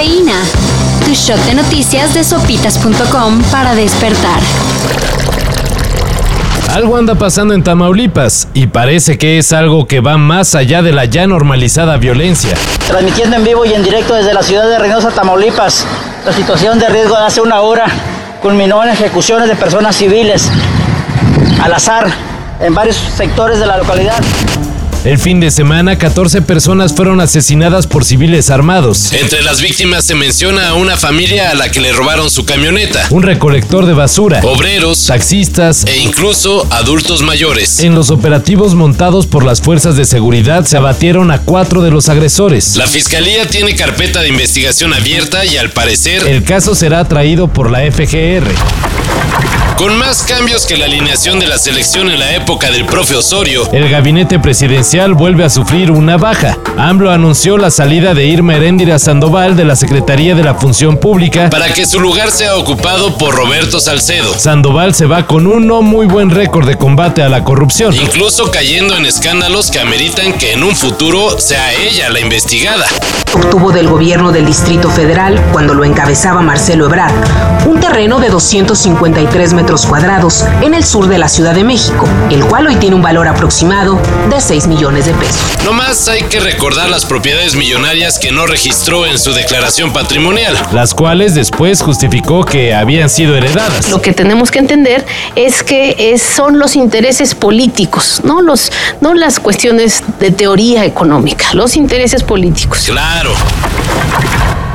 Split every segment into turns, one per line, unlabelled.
Cafeína. Tu shot de noticias de sopitas.com para despertar.
Algo anda pasando en Tamaulipas y parece que es algo que va más allá de la ya normalizada violencia.
Transmitiendo en vivo y en directo desde la ciudad de Reynosa, Tamaulipas, la situación de riesgo de hace una hora culminó en ejecuciones de personas civiles al azar en varios sectores de la localidad.
El fin de semana, 14 personas fueron asesinadas por civiles armados.
Entre las víctimas se menciona a una familia a la que le robaron su camioneta,
Un recolector de basura,
obreros
taxistas.
e incluso adultos mayores.
En los operativos montados por las fuerzas de seguridad se abatieron a cuatro de los agresores.
La fiscalía tiene carpeta de investigación abierta y al parecer,
El caso será traído por la FGR.
Con más cambios que la alineación de la selección en la época del profe Osorio,
El gabinete presidencial vuelve a sufrir una baja. AMLO anunció la salida de Irma Heréndira Sandoval de la Secretaría de la Función Pública.
para que su lugar sea ocupado por Roberto Salcedo,
Sandoval se va con un no muy buen récord de combate a la corrupción.
incluso cayendo en escándalos que ameritan que en un futuro sea ella la investigada.
obtuvo del gobierno del Distrito Federal, cuando lo encabezaba Marcelo Ebrard, un terreno de 253 metros cuadrados en el sur de la Ciudad de México, el cual hoy tiene un valor aproximado de 6 millones de pesos.
No más hay que recordar las propiedades millonarias que no registró en su declaración patrimonial.
las cuales después justificó que habían sido heredadas.
Lo que tenemos que entender es que es- son los intereses políticos, no los no las cuestiones de teoría económica, los intereses políticos.
Claro,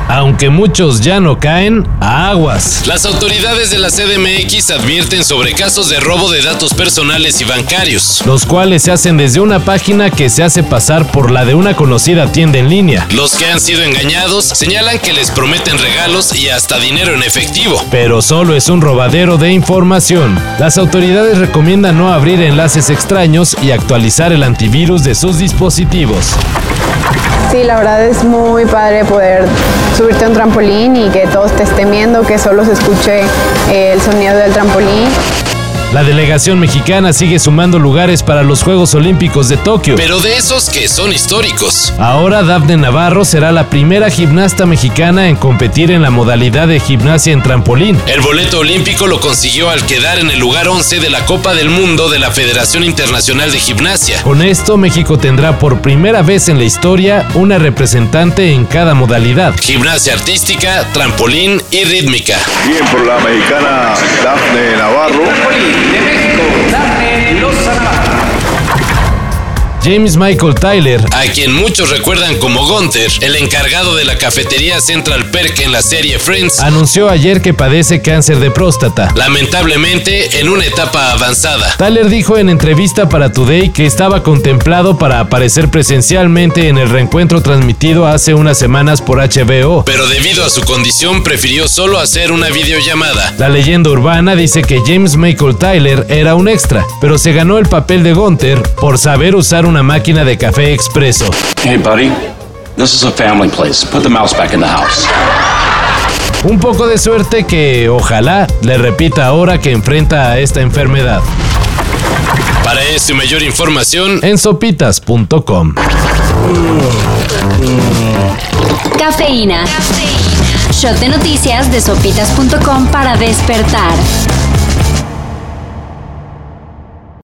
Aunque muchos ya no caen, aguas.
las autoridades de la CDMX advierten sobre casos de robo de datos personales y bancarios.
Los cuales se hacen desde una página que se hace pasar por la de una conocida tienda en línea.
Los que han sido engañados señalan que les prometen regalos y hasta dinero en efectivo.
Pero solo es un robadero de información. Las autoridades recomiendan no abrir enlaces extraños y actualizar el antivirus de sus dispositivos.
Sí, la verdad es muy padre poder subirte a un trampolín y que todos te estén viendo, que solo se escuche eh, el sonido del trampolín.
La delegación mexicana sigue sumando lugares para los Juegos Olímpicos de Tokio.
Pero de esos que son históricos.
Ahora Dafne Navarro será la primera gimnasta mexicana en competir en la modalidad de gimnasia en trampolín.
El boleto olímpico lo consiguió al quedar en el lugar 11 de la Copa del Mundo de la Federación Internacional de Gimnasia.
Con esto México tendrá por primera vez en la historia una representante en cada modalidad.
Gimnasia artística, trampolín y rítmica.
Bien por la mexicana Dafne Navarro de México, Dame Lozano.
James Michael Tyler
A quien muchos recuerdan como Gunther, el encargado de la cafetería Central Perk en la serie Friends,
anunció ayer que padece cáncer de próstata.
lamentablemente en una etapa avanzada.
Tyler dijo en entrevista para Today que estaba contemplado para aparecer presencialmente en el reencuentro transmitido hace unas semanas por HBO.
Pero debido a su condición prefirió solo hacer una videollamada.
La leyenda urbana dice que James Michael Tyler era un extra, pero se ganó el papel de Gunther por saber usar una máquina de café expreso.
Hey, buddy. This is a family place. Put the mouse back in the house.
Un poco de suerte que ojalá le repita ahora que enfrenta a esta enfermedad.
Para esto y mayor información,
En sopitas.com.
Cafeína. Shot de noticias de sopitas.com para despertar.